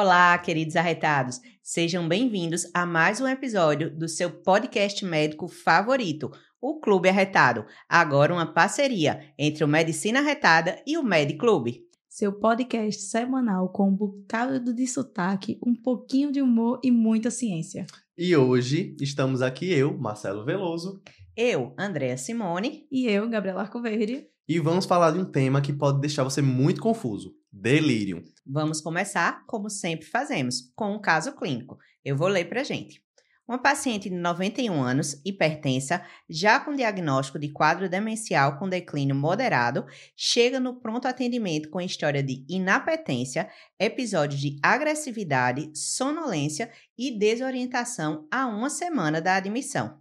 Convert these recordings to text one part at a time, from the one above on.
Olá, queridos arretados. Sejam bem-vindos a mais um episódio do seu podcast médico favorito, o Clube Arretado. Agora uma parceria entre o Medicina Arretada e o Med Clube. Seu podcast semanal com um bocado de sotaque, um pouquinho de humor e muita ciência. E hoje estamos aqui eu, Marcelo Veloso. Eu, Andréa Simone. E eu, Gabriela Arcoverde. E vamos falar de um tema que pode deixar você muito confuso: delírio. Vamos começar, como sempre fazemos, com um caso clínico. Eu vou ler para gente. Uma paciente de 91 anos, hipertensa, já com diagnóstico de quadro demencial com declínio moderado, chega no pronto atendimento com história de inapetência, episódios de agressividade, sonolência e desorientação a uma semana da admissão.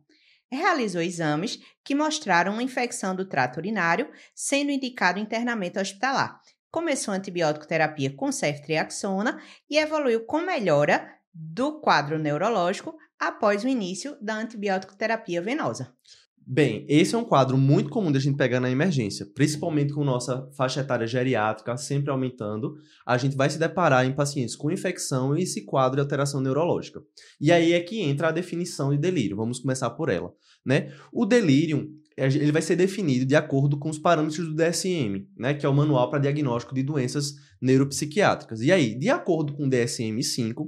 Realizou exames que mostraram uma infecção do trato urinário, sendo indicado internamento hospitalar. Começou antibiótico terapia com ceftriaxona e evoluiu com melhora do quadro neurológico após o início da antibiótico terapia venosa. Bem, esse é um quadro muito comum a gente pegar na emergência, principalmente com nossa faixa etária geriátrica sempre aumentando. A gente vai se deparar em pacientes com infecção e esse quadro de alteração neurológica. E aí é que entra a definição de delírio. Vamos começar por ela, né? O delírio, ele vai ser definido de acordo com os parâmetros do DSM, né, que é o Manual para Diagnóstico de Doenças Neuropsiquiátricas. E aí, de acordo com o DSM-5,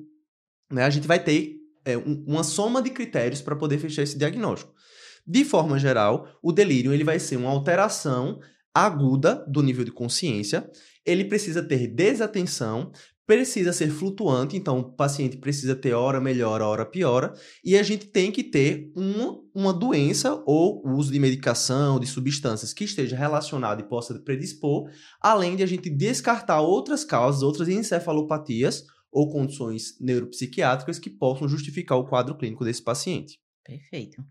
né, a gente vai ter é, um, uma soma de critérios para poder fechar esse diagnóstico. De forma geral, o delírio ele vai ser uma alteração aguda do nível de consciência, ele precisa ter desatenção, precisa ser flutuante, então o paciente precisa ter hora melhora, hora piora, e a gente tem que ter uma, uma doença ou uso de medicação, de substâncias que esteja relacionado e possa predispor, além de a gente descartar outras causas, outras encefalopatias ou condições neuropsiquiátricas que possam justificar o quadro clínico desse paciente. Perfeito.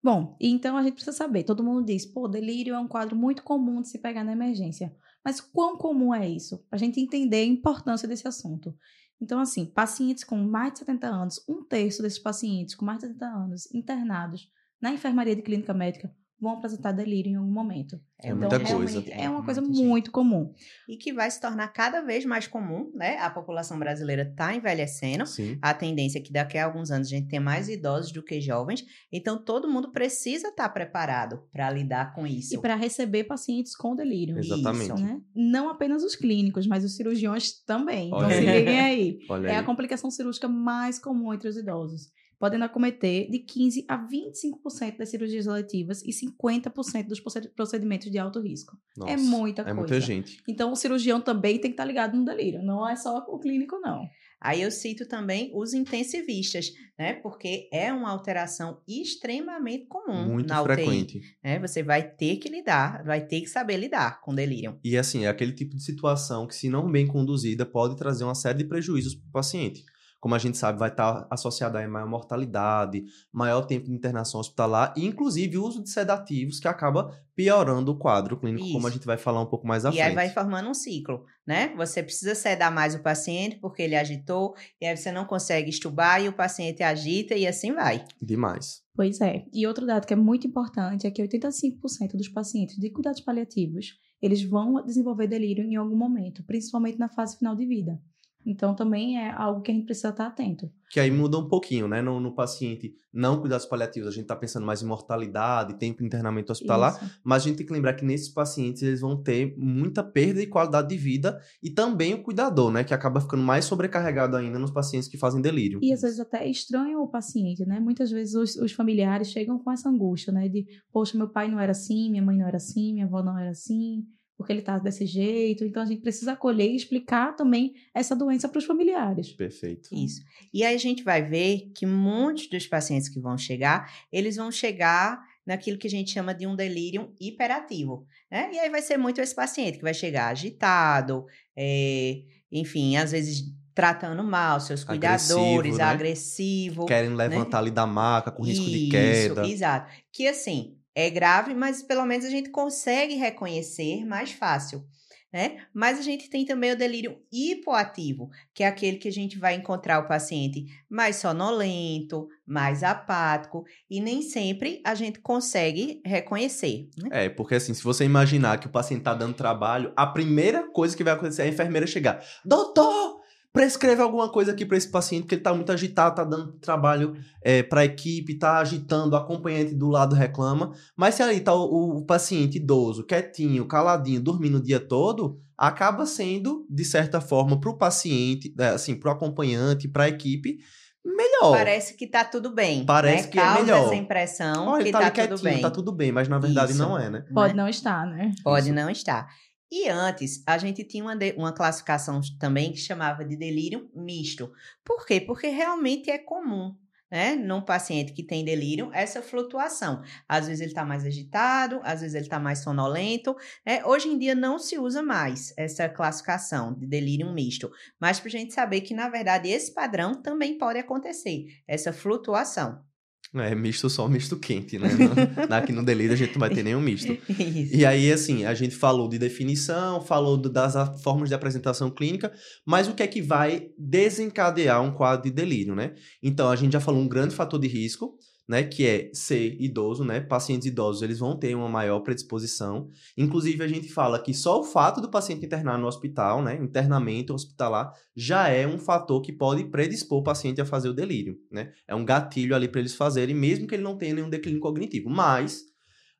Bom, então a gente precisa saber. Todo mundo diz, pô, delírio é um quadro muito comum de se pegar na emergência. Mas quão comum é isso? Para a gente entender a importância desse assunto. Então, assim, pacientes com mais de 70 anos, um terço desses pacientes com mais de 70 anos internados na enfermaria de clínica médica vão apresentar delírio em algum momento. É então, muita coisa. É uma coisa muito comum. E que vai se tornar cada vez mais comum, né? A população brasileira está envelhecendo. Sim. A tendência é que daqui a alguns anos a gente tenha mais idosos do que jovens. Então, todo mundo precisa estar tá preparado para lidar com isso. E para receber pacientes com delírio. Exatamente. Isso, né? Não apenas os clínicos, mas os cirurgiões também. Olha então, aí. se liguem aí. Olha é aí. a complicação cirúrgica mais comum entre os idosos podendo acometer de 15% a 25% das cirurgias eletivas e 50% dos procedimentos de alto risco. Nossa, é muita É coisa. muita gente. Então, o cirurgião também tem que estar ligado no delírio, não é só o clínico, não. Aí eu cito também os intensivistas, né? Porque é uma alteração extremamente comum Muito na UTI. frequente. Né? Você vai ter que lidar, vai ter que saber lidar com delírio. E assim, é aquele tipo de situação que, se não bem conduzida, pode trazer uma série de prejuízos para o paciente. Como a gente sabe, vai estar associada a maior mortalidade, maior tempo de internação hospitalar e, inclusive, o uso de sedativos que acaba piorando o quadro clínico, como a Isso. gente vai falar um pouco mais à e frente. aí vai formando um ciclo, né? Você precisa sedar mais o paciente porque ele agitou, e aí você não consegue estubar e o paciente agita e assim vai. Demais. Pois é. E outro dado que é muito importante é que 85% dos pacientes de cuidados paliativos, eles vão desenvolver delírio em algum momento, principalmente na fase final de vida. Então, também é algo que a gente precisa estar atento. Que aí muda um pouquinho, né? No, no paciente não cuidados paliativos, a gente está pensando mais em mortalidade, tempo de internamento hospitalar, Isso. mas a gente tem que lembrar que nesses pacientes eles vão ter muita perda de qualidade de vida e também o cuidador, né? Que acaba ficando mais sobrecarregado ainda nos pacientes que fazem delírio. E às vezes até estranham o paciente, né? Muitas vezes os, os familiares chegam com essa angústia, né? De, poxa, meu pai não era assim, minha mãe não era assim, minha avó não era assim, porque ele tá desse jeito. Então a gente precisa acolher e explicar também essa doença para os familiares. Perfeito. Isso. E aí a gente vai ver que muitos dos pacientes que vão chegar, eles vão chegar naquilo que a gente chama de um delírio hiperativo, né? E aí vai ser muito esse paciente que vai chegar agitado, é, enfim, às vezes tratando mal seus Agressivo, cuidadores, né? agressivo. Querem levantar ali da maca com risco de Isso, queda. Exato. Que assim, é grave, mas pelo menos a gente consegue reconhecer mais fácil. Né? Mas a gente tem também o delírio hipoativo, que é aquele que a gente vai encontrar o paciente mais sonolento, mais apático, e nem sempre a gente consegue reconhecer. Né? É, porque assim, se você imaginar que o paciente tá dando trabalho, a primeira coisa que vai acontecer é a enfermeira chegar. Doutor, prescreve alguma coisa aqui para esse paciente, que ele tá muito agitado, tá dando trabalho é, para a equipe, tá agitando, o acompanhante do lado reclama. Mas se ali tá o, o paciente idoso, quietinho, caladinho, dormindo o dia todo, acaba sendo, de certa forma, para o paciente, é, assim, para o acompanhante, para a equipe, melhor. Parece que tá tudo bem. Parece né? que é Causa melhor. essa impressão Olha, que ele tá, tá, tudo quietinho, bem. tá tudo bem, mas na verdade Isso. não é, né? Pode né? não estar, né? Pode Isso. não estar. E antes, a gente tinha uma, de- uma classificação também que chamava de delírio misto. Por quê? Porque realmente é comum, né, num paciente que tem delírio, essa flutuação. Às vezes ele está mais agitado, às vezes ele está mais sonolento. né? Hoje em dia não se usa mais essa classificação de delírio misto, mas para a gente saber que, na verdade, esse padrão também pode acontecer, essa flutuação. É misto só, misto quente, né? Não- Aqui no delírio a gente não vai ter nenhum misto. Isso. E aí, assim, a gente falou de definição, falou das formas de apresentação clínica, mas o que é que vai desencadear um quadro de delírio, né? Então, a gente já falou um grande fator de risco, né? Que é ser idoso, né? Pacientes idosos, eles vão ter uma maior predisposição. Inclusive, a gente fala que só o fato do paciente internar no hospital, né? Internamento hospitalar, já é um fator que pode predispor o paciente a fazer o delírio, né? É um gatilho ali para eles fazerem, mesmo que ele não tenha nenhum declínio cognitivo. Mas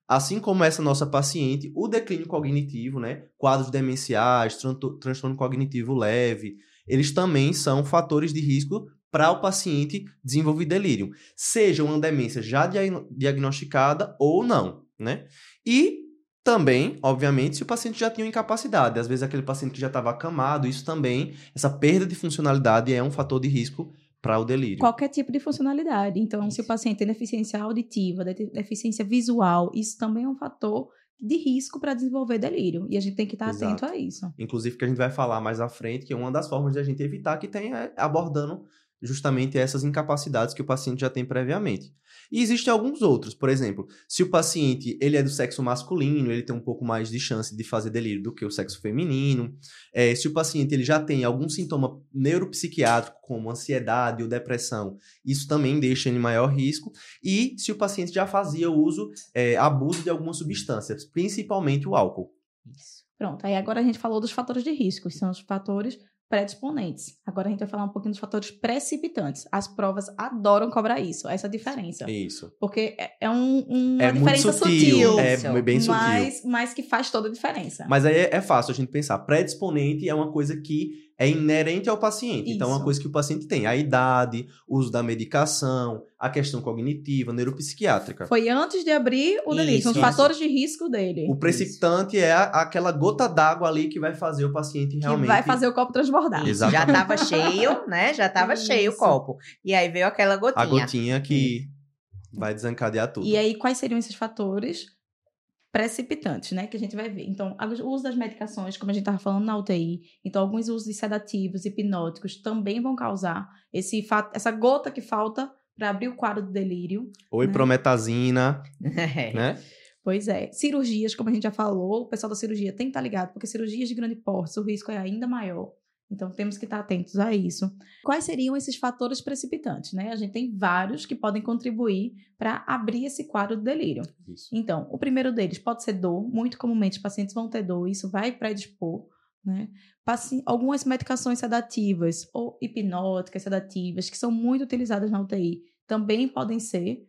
Assim como essa nossa paciente, o declínio cognitivo, né, quadros demenciais, transtorno cognitivo leve, eles também são fatores de risco para o paciente desenvolver delírio, seja uma demência já dia- diagnosticada ou não, né? E também, obviamente, se o paciente já tinha incapacidade, às vezes aquele paciente que já estava acamado, isso também, essa perda de funcionalidade é um fator de risco para o delírio. Qualquer tipo de funcionalidade. Então, se o Isso. paciente tem deficiência auditiva, de- deficiência visual, isso também é um fator de risco para desenvolver delírio. E a gente tem que estar Exato. atento a isso. Inclusive, que a gente vai falar mais à frente, que é uma das formas de a gente evitar que tenha abordando justamente essas incapacidades que o paciente já tem previamente. E existem alguns outros, por exemplo, se o paciente ele é do sexo masculino, ele tem um pouco mais de chance de fazer delírio do que o sexo feminino. É, se o paciente ele já tem algum sintoma neuropsiquiátrico, como ansiedade ou depressão, isso também deixa ele em maior risco. E se o paciente já fazia uso, é, abuso de algumas substâncias, principalmente o álcool. Isso. Pronto, aí agora a gente falou dos fatores de risco, são os fatores predisponentes. Agora a gente vai falar um pouquinho dos fatores precipitantes. As provas adoram cobrar isso, essa diferença. Isso. Porque é- é um, uma É muito diferença sutil, sutil, é bem sutil. mas, mas que faz toda a diferença. Mas aí é, é fácil a gente pensar. Predisponente é uma coisa que é inerente ao paciente. Então, é uma Isso. coisa que o paciente tem. A idade, o uso da medicação, a questão cognitiva, neuropsiquiátrica. Foi antes de abrir o delírio, são os Isso. fatores de risco dele. O precipitante é a- aquela gota d'água ali que vai fazer o paciente Que realmente... vai fazer o copo transbordar. Isso, Exatamente. já tava cheio, né? Já tava cheio o Isso. copo. E aí veio aquela gotinha. A gotinha que vai desencadear tudo. E aí, quais seriam esses fatores precipitantes, né? Que a gente vai ver. Então, o uso das medicações, como a gente estava falando na UTI, então alguns usos de sedativos, hipnóticos, também vão causar esse essa gota que falta para abrir o quadro do delírio. Ou iprometazina, É. né? Pois é. Cirurgias, como a gente já falou, o pessoal da cirurgia tem que estar ligado, porque cirurgias de grande porte, o risco é ainda maior. Então, temos que estar atentos a isso. Quais seriam esses fatores precipitantes, né? A gente tem vários que podem contribuir para abrir esse quadro do delírio. Isso. Então, o primeiro deles pode ser dor. Muito comumente, os pacientes vão ter dor, isso vai predispor, né? Algumas medicações sedativas ou hipnóticas sedativas, que são muito utilizadas na UTI, também podem ser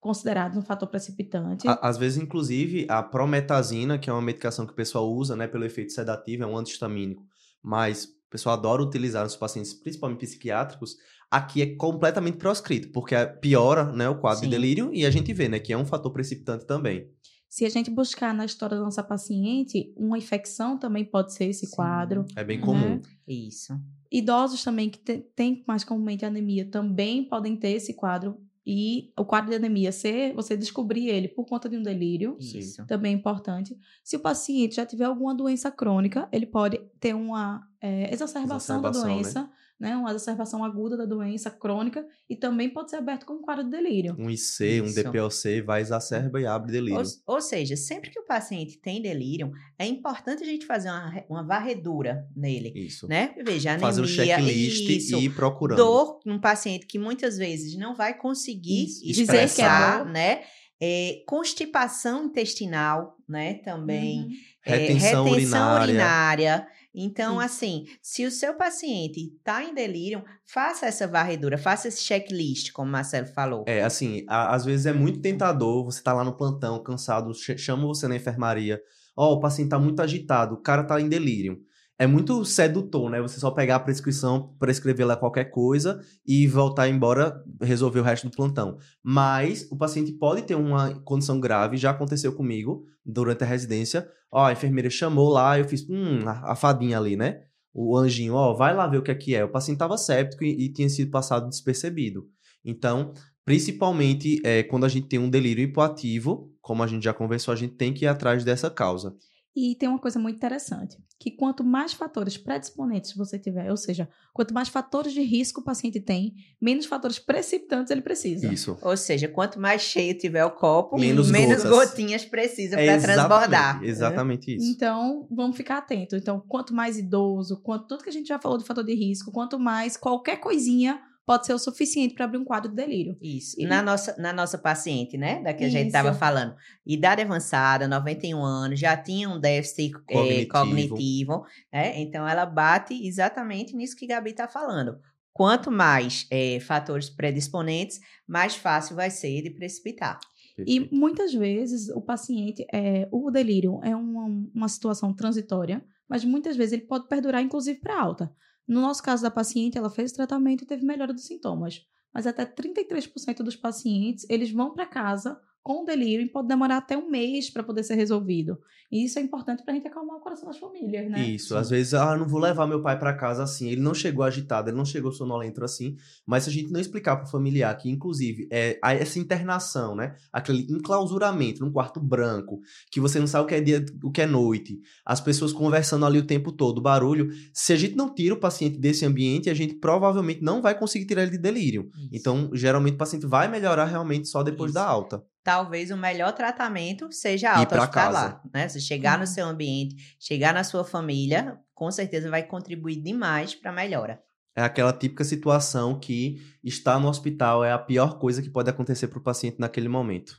considerados um fator precipitante. Às vezes, inclusive, a prometazina, que é uma medicação que o pessoal usa, né, pelo efeito sedativo, é um antihistamínico, mas pessoal adora utilizar nos pacientes, principalmente psiquiátricos, aqui é completamente proscrito, porque piora, né, o quadro Sim. de delírio e a gente vê, né, que é um fator precipitante também. Se a gente buscar na história da nossa paciente, uma infecção também pode ser esse Sim. quadro. É bem Né? comum. Isso. Idosos também que têm mais comumente anemia também podem ter esse quadro. E o quadro de anemia ser, você descobrir ele por conta de um delírio, Sim. Isso. também é importante. Se o paciente já tiver alguma doença crônica, ele pode ter uma é, exacerbação, da Exacerbação, né? doença, né? Uma exacerbação aguda da doença crônica e também pode ser aberto como quadro de delírio. Um IC, um Isso. DPOC vai exacerba e abre delírio. Ou, ou seja, sempre que o paciente tem delírio, é importante a gente fazer uma, uma varredura nele, Isso. né? Veja, anemia, Fazer o checklist isso, e ir procurando. dor num paciente que muitas vezes não vai conseguir Isso. Dizer que é expressar, dor. né? É, constipação intestinal, né? Também. Uhum. É, Retenção urinária. urinária. Então, Isso. assim, se o seu paciente está em delírio, faça essa varredura, faça esse checklist, como o Marcelo falou. É, assim, a- às vezes é muito tentador, você tá lá no plantão, cansado, ch- chama você na enfermaria, ó, o paciente tá muito agitado, o cara tá em delírio. É muito sedutor, né? Você só pegar a prescrição, prescrever lá qualquer coisa e voltar embora, resolver o resto do plantão. Mas o paciente pode ter uma condição grave, já aconteceu comigo durante a residência. Ó, a enfermeira chamou lá, eu fiz, hum, a, fadinha ali, né? O anjinho, ó, vai lá ver o que é que é. O paciente tava séptico e, e tinha sido passado despercebido. Então, principalmente é, quando a gente tem um delírio hipoativo, como a gente já conversou, a gente tem que ir atrás dessa causa. E tem uma coisa muito interessante, que quanto mais fatores predisponentes você tiver, ou seja, quanto mais fatores de risco o paciente tem, menos fatores precipitantes ele precisa. Isso. Ou seja, quanto mais cheio tiver o copo, Menos menos, gotas. gotinhas precisa É para exatamente- transbordar. né? Exatamente isso. Então, vamos ficar atento. Então, quanto mais idoso, quanto tudo que a gente já falou de fator de risco, quanto mais qualquer coisinha pode ser o suficiente para abrir um quadro de delírio. Isso. E- Na nossa, na nossa paciente, né? Da que a gente Isso. estava falando. Idade avançada, 91 anos, já tinha um déficit eh, Cognitivo. cognitivo, né? Então ela bate exatamente nisso que Gabi está falando. Quanto mais eh, fatores predisponentes, mais fácil vai ser de precipitar. E muitas vezes o paciente, é, o delírio é uma, uma situação transitória, mas muitas vezes ele pode perdurar, inclusive, para alta. No nosso caso da paciente, ela fez o tratamento e teve melhora dos sintomas. Mas até 33% dos pacientes, eles vão para casa com delírio e pode demorar até um mês para poder ser resolvido. E isso é importante para a gente acalmar o coração das famílias, né? Isso, às vezes, ah, não vou levar meu pai pra casa assim, ele não chegou agitado, ele não chegou sonolento assim, mas se a gente não explicar pro familiar que, inclusive, é, essa internação, né, aquele enclausuramento num quarto branco, que você não sabe o que é dia, o que é noite, as pessoas conversando ali o tempo todo, barulho, se a gente não tira o paciente desse ambiente, a gente provavelmente não vai conseguir tirar ele de delírio. Então, geralmente, o paciente vai melhorar realmente só depois Isso. da alta. Talvez o melhor tratamento seja alta hospitalar, né? Se chegar no Uhum. seu ambiente, chegar na sua família, com certeza vai contribuir demais para a melhora. É aquela típica situação que estar no hospital é a pior coisa que pode acontecer para o paciente naquele momento.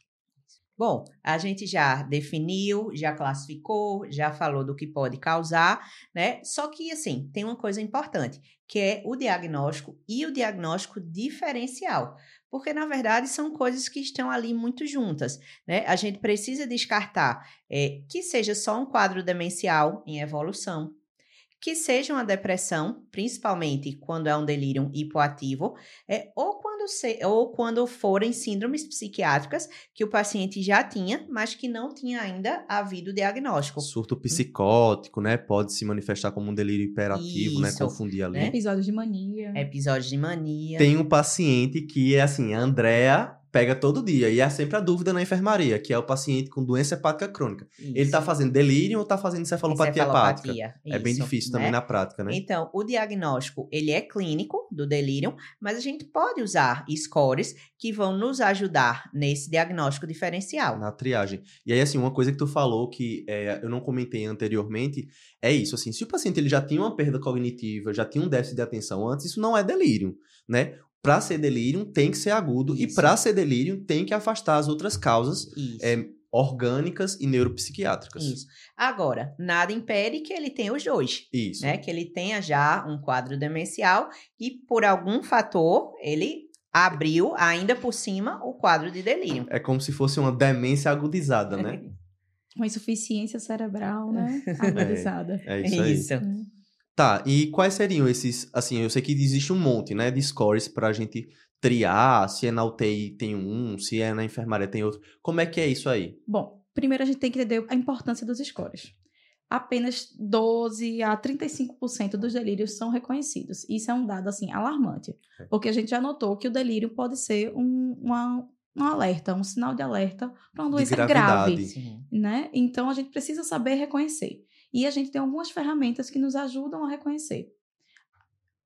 Bom, a gente já definiu, já classificou, já falou do que pode causar, né? Só que, assim, tem uma coisa importante, que é o diagnóstico e o diagnóstico diferencial. Porque, na verdade, são coisas que estão ali muito juntas, né? A gente precisa descartar é, que seja só um quadro demencial em evolução, que seja uma depressão, principalmente quando é um delírio hipoativo, é, ou, quando se, ou quando forem síndromes psiquiátricas que o paciente já tinha, mas que não tinha ainda havido diagnóstico. Surto psicótico, né? Pode se manifestar como um delírio hiperativo, né? Isso, Confundir ali. né? Episódios de mania. Episódios de mania. Tem um paciente que é assim, a Andrea pega todo dia e é sempre a dúvida na enfermaria, que é o paciente com doença hepática crônica. Ele tá Isso. fazendo delírio ou tá fazendo encefalopatia, hepática? Encefalopatia, É bem isso, difícil né? também na prática, né? Então, o diagnóstico, ele é clínico do delírio, mas a gente pode usar scores que vão nos ajudar nesse diagnóstico diferencial. Na triagem. E aí, assim, uma coisa que tu falou que é, eu não comentei anteriormente é isso, assim, se o paciente ele já tinha uma perda cognitiva, já tinha um déficit de atenção antes, isso não é delírio, né? Pra ser delírio tem que ser agudo e Isso. pra ser delírio tem que afastar as outras causas é, orgânicas e neuropsiquiátricas. Isso. Agora, nada impede que ele tenha os dois. Isso. né? Que ele tenha já um quadro demencial e por algum fator ele abriu ainda por cima o quadro de delírio. É como se fosse uma demência agudizada, né? Uma insuficiência cerebral, né? Agudizada. É isso aí. Isso. Tá, e quais seriam esses, assim, eu sei que existe um monte, né, de scores pra gente triar, se é na UTI tem um, se é na enfermaria tem outro. Como é que é isso aí? Bom, primeiro a gente tem que entender a importância dos scores. Apenas 12 a 35% dos delírios são reconhecidos. Isso é um dado, assim, alarmante. É. Porque a gente já notou que o delírio pode ser um, uma- um alerta, um sinal de alerta para uma doença grave. Sim. né? Então a gente precisa saber reconhecer. E a gente tem algumas ferramentas que nos ajudam a reconhecer.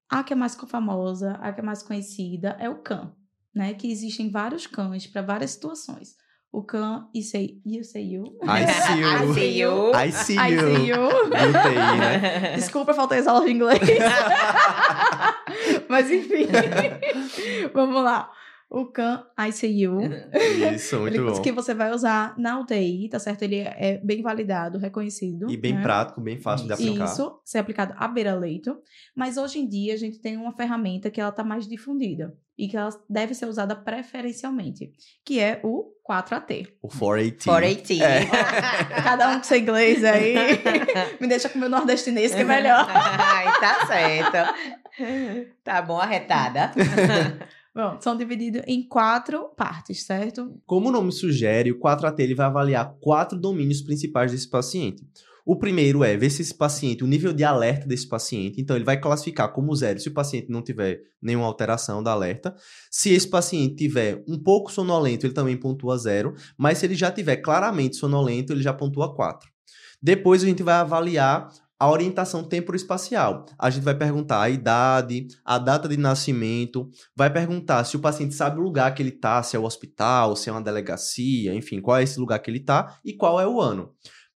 A que é mais famosa, a que é mais conhecida é o CAN, né? Que existem vários CANs para várias situações. O CAN ICU, ICU, ICU. ICU. ICU. ICU. UTI, né? Desculpa, faltei as aulas de inglês. Mas enfim, vamos lá. O CAN ICU. Isso, muito Ele- bom. Que você vai usar na UTI, tá certo? Ele é bem validado, reconhecido. E bem né? prático, bem fácil de aplicar. Isso, ser aplicado à beira-leito. Mas hoje em dia a gente tem uma ferramenta que ela está mais difundida e que ela deve ser usada preferencialmente, que é o 4AT. O 4AT. 4AT. É. Cada um com seu inglês aí. Me deixa com o meu nordestinês que é melhor. Ai, tá certo. Tá bom, arretada. Bom, são divididos em quatro partes, certo? Como o nome sugere, o 4AT ele vai avaliar quatro domínios principais desse paciente. O primeiro é ver se esse paciente, o nível de alerta desse paciente. Então, ele vai classificar como zero se o paciente não tiver nenhuma alteração da alerta. Se esse paciente tiver um pouco sonolento, ele também pontua zero. Mas se ele já tiver claramente sonolento, ele já pontua 4. Depois, a gente vai avaliar a orientação temporoespacial. A gente vai perguntar a idade, a data de nascimento, vai perguntar se o paciente sabe o lugar que ele está, se é o hospital, se é uma delegacia, enfim, qual é esse lugar que ele está e qual é o ano.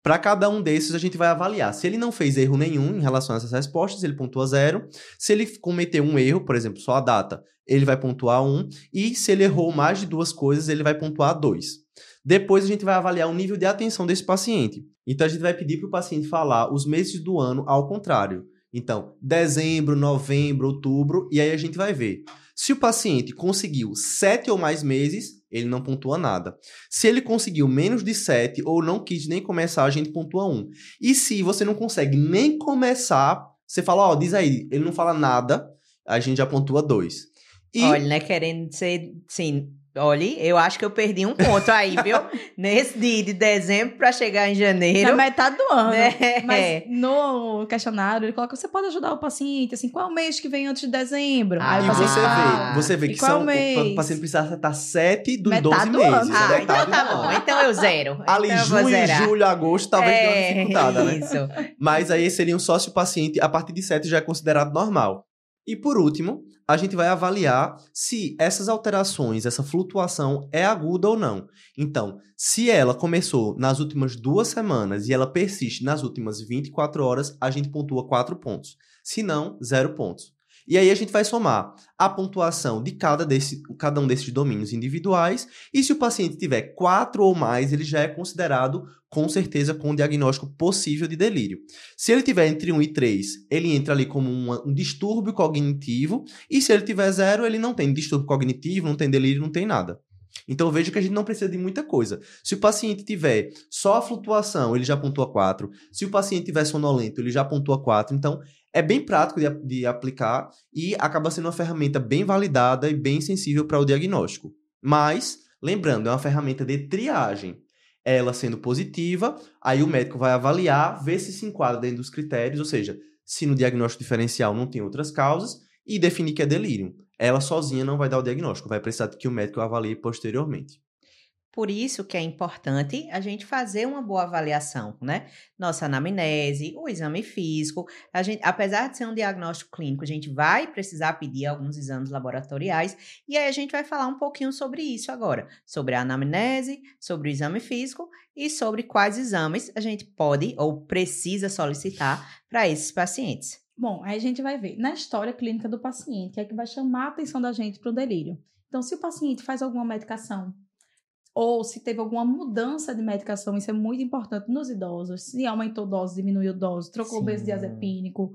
Para cada um desses, a gente vai avaliar. Se ele não fez erro nenhum em relação a essas respostas, ele pontua zero. Se ele cometeu um erro, por exemplo, só a data, ele vai pontuar um. E se ele errou mais de duas coisas, ele vai pontuar dois. Depois, a gente vai avaliar o nível de atenção desse paciente. Então, a gente vai pedir para o paciente falar os meses do ano ao contrário. Então, dezembro, novembro, outubro, e aí a gente vai ver. Se o paciente conseguiu sete ou mais meses, ele não pontua nada. Se ele conseguiu menos de 7 ou não quis nem começar, a gente pontua 1. E se você não consegue nem começar, você fala, ó, diz aí, ele não fala nada, a gente já pontua 2. E Olha, né, querendo ser, sim, olha, eu acho que eu perdi um ponto aí, viu? Nesse de, de dezembro pra chegar em janeiro. Na metade do ano. né? Mas no questionário ele coloca: você pode ajudar o paciente, assim, qual é o mês que vem antes de dezembro? Ah, e você fala, vê, você vê "E que qual são, mês?" o paciente precisa acertar 7 dos Metade 12 do meses. ano. Ah, metade então tá bom. Então eu zero. Ali, então junho, julho, agosto, talvez dê uma É, dificultada, né? Isso. Mas aí seriam só se o paciente, a partir de 7, já é considerado normal. E por último, a gente vai avaliar se essas alterações, essa flutuação é aguda ou não. Então, se ela começou nas últimas duas semanas e ela persiste nas últimas 24 horas, a gente pontua 4 pontos. Se não, 0 pontos. E aí a gente vai somar a pontuação de cada, desse, cada um desses domínios individuais. E se o paciente tiver 4 ou mais, ele já é considerado com certeza com um diagnóstico possível de delírio. Se ele tiver entre 1 e 3, ele entra ali como uma- um distúrbio cognitivo, e se ele tiver 0, ele não tem distúrbio cognitivo, não tem delírio, não tem nada. Então veja que a gente não precisa de muita coisa. Se o paciente tiver só a flutuação, ele já pontua 4. Se o paciente tiver sonolento, ele já pontua 4. Então é bem prático de, de aplicar e acaba sendo uma ferramenta bem validada e bem sensível para o diagnóstico. Mas, lembrando, é uma ferramenta de triagem ela sendo positiva, aí o médico vai avaliar, ver se se enquadra dentro dos critérios, ou seja, se no diagnóstico diferencial não tem outras causas, e definir que é delírio. Ela sozinha não vai dar o diagnóstico, vai precisar que o médico avalie posteriormente. Por isso que é importante a gente fazer uma boa avaliação, né? Nossa anamnese, o exame físico. A gente, apesar de ser um diagnóstico clínico, a gente vai precisar pedir alguns exames laboratoriais. E aí a gente vai falar um pouquinho sobre isso agora. Sobre a anamnese, sobre o exame físico e sobre quais exames a gente pode ou precisa solicitar para esses pacientes. Bom, aí a gente vai ver na história clínica do paciente, é que vai chamar a atenção da gente para o delírio. Então, se o paciente faz alguma medicação, ou se teve alguma mudança de medicação, isso é muito importante nos idosos. Se aumentou dose, diminuiu dose, trocou Sim. benzodiazepínico,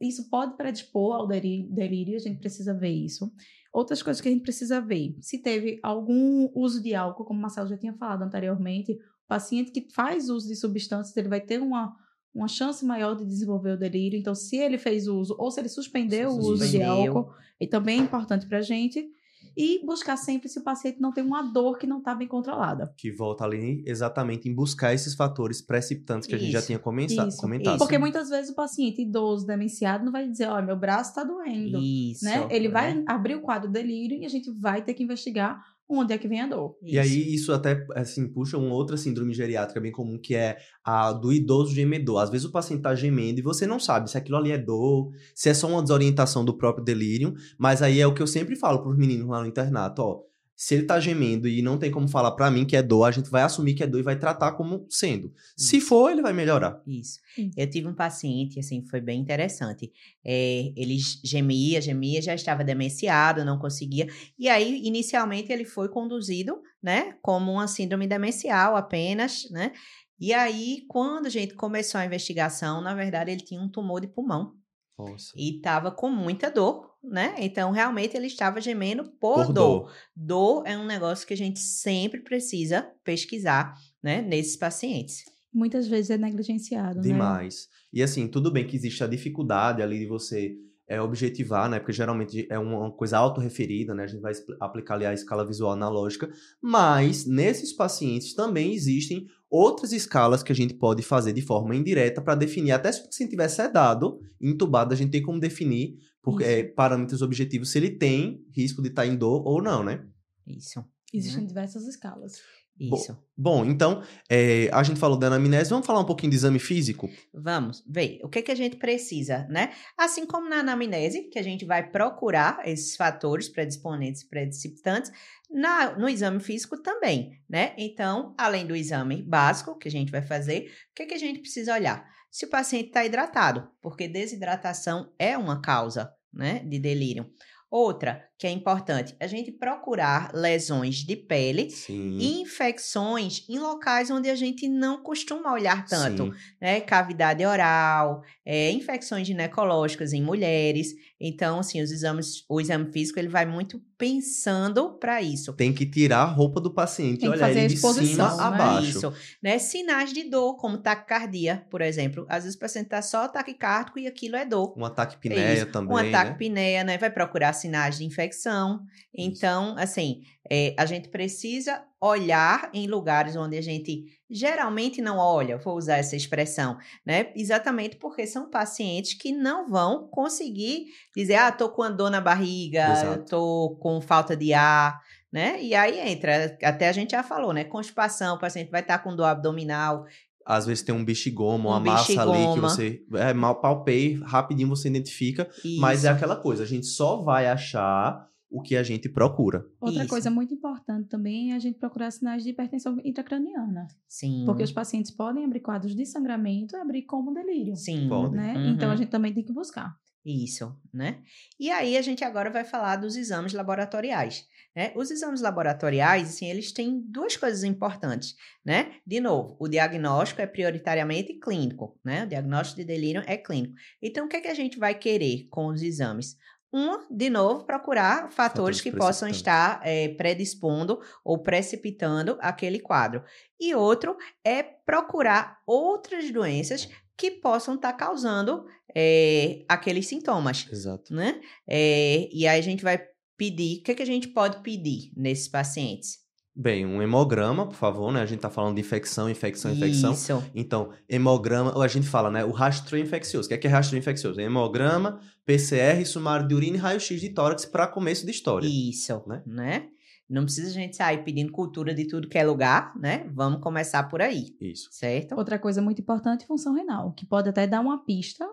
isso pode predispor ao delírio, a gente precisa ver isso. Outras coisas que a gente precisa ver, se teve algum uso de álcool, como o Marcelo já tinha falado anteriormente, o paciente que faz uso de substâncias, ele vai ter uma uma chance maior de desenvolver o delírio. Então, se ele fez uso ou se ele suspendeu o uso de Suspendeu. álcool, e também é importante para a gente. E buscar sempre se o paciente não tem uma dor que não está bem controlada. Que volta ali exatamente em buscar esses fatores precipitantes que a gente já Isso, tinha comensa- Isso, comentado. Porque muitas vezes o paciente idoso, demenciado, não vai dizer, olha, meu braço está doendo. Isso. né? Ele vai né? abrir o quadro delírio e a gente vai ter que investigar onde é que vem a dor. E aí, isso até, assim, puxa uma outra síndrome geriátrica bem comum, que é a do idoso gemedor. Às vezes o paciente tá gemendo e você não sabe se aquilo ali é dor, se é só uma desorientação do próprio delírio, mas aí é o que eu sempre falo pros meninos lá no internato, ó. Se ele tá gemendo e não tem como falar pra mim que é dor, a gente vai assumir que é dor e vai tratar como sendo. Se for, ele vai melhorar. Isso. Sim. Eu tive um paciente, assim, foi bem interessante. É, ele gemia, gemia, já estava demenciado, não conseguia. E aí, inicialmente, ele foi conduzido, né, como uma síndrome demencial apenas, né? E aí, quando a gente começou a investigação, na verdade, ele tinha um tumor de pulmão Nossa. e estava com muita dor, né? Então, realmente, ele estava gemendo por, Por dor. dor. Dor é um negócio que a gente sempre precisa pesquisar, né, nesses pacientes. Muitas vezes é negligenciado, né? Demais. E assim, tudo bem que existe a dificuldade ali de você é, objetivar, né? Porque geralmente é uma coisa autorreferida, né? A gente vai aplicar ali a escala visual analógica. Mas nesses pacientes também existem outras escalas que a gente pode fazer de forma indireta para definir. Até se o paciente estiver sedado, entubado, a gente tem como definir por, Isso. é, parâmetros objetivos se ele tem risco de estar em dor ou não, né? Isso. Existem né? diversas escalas. Isso. Bom, então, é, a gente falou da anamnese, vamos falar um pouquinho de exame físico? Vamos ver o que, que a gente precisa, né? Assim como na anamnese, que a gente vai procurar esses fatores predisponentes e precipitantes, na, no exame físico também, né? Então, além do exame básico que a gente vai fazer, o que, que a gente precisa olhar? Se o paciente está hidratado, porque desidratação é uma causa, né, de delírio. Outra que é importante, a gente procurar lesões de pele Sim. e infecções em locais onde a gente não costuma olhar tanto Sim. né? Cavidade oral, é, infecções ginecológicas em mulheres. Então, assim, os exames, o exame físico ele vai muito pensando para isso. Tem que tirar a roupa do paciente Tem e olhar fazer a ele de cima a né? baixo. Isso, né? Sinais de dor, como taquicardia, por exemplo. Às vezes o paciente tá só taquicárdico e aquilo é dor. Um ataque É pinéia isso, também, um ataque né? pineia, né? Vai procurar sinais de infecção. Então, assim, é, a gente precisa olhar em lugares onde a gente geralmente não olha, vou usar essa expressão, né? Exatamente porque são pacientes que não vão conseguir dizer, ah, tô com a dor na barriga, Exato. tô com falta de ar, né? E aí entra, até a gente já falou, né? Constipação, o paciente vai estar com dor abdominal, Às vezes tem um bexigoma, uma Um massa ali que você é, mal palpei, rapidinho você identifica, mas é isso. aquela coisa, a gente só vai achar o que a gente procura. Outra Isso. coisa muito importante também é a gente procurar sinais de hipertensão intracraniana. Sim. Porque os pacientes podem abrir quadros de sangramento e abrir como delírio. Sim. Podem. Né? Uhum. Então a gente também tem que buscar. Isso, né? E aí a gente agora vai falar dos exames laboratoriais, né? Os exames laboratoriais, assim, eles têm duas coisas importantes, né? De novo, o diagnóstico é prioritariamente clínico, né? O diagnóstico de delírio é clínico. Então, o que é que a gente vai querer com os exames? Um, de novo, procurar fatores, Fatores que possam estar eh, predispondo ou precipitando aquele quadro. E outro é procurar outras doenças que possam estar causando eh, aqueles sintomas, Exato. né? É, e aí a gente vai pedir, o que, que a gente pode pedir nesses pacientes? Bem, um hemograma, por favor, né? A gente tá falando de infecção, infecção, infecção. Isso, Então, hemograma, ou a gente fala, né? O rastreio infeccioso. O que é, que é rastreio infeccioso? Hemograma, PCR, sumário de urina e raio-x de tórax para começo de história. isso, né? né? Não precisa a gente sair pedindo cultura de tudo que é lugar, né? Vamos começar por aí, Isso. certo? Outra coisa muito importante, função renal, que pode até dar uma pista,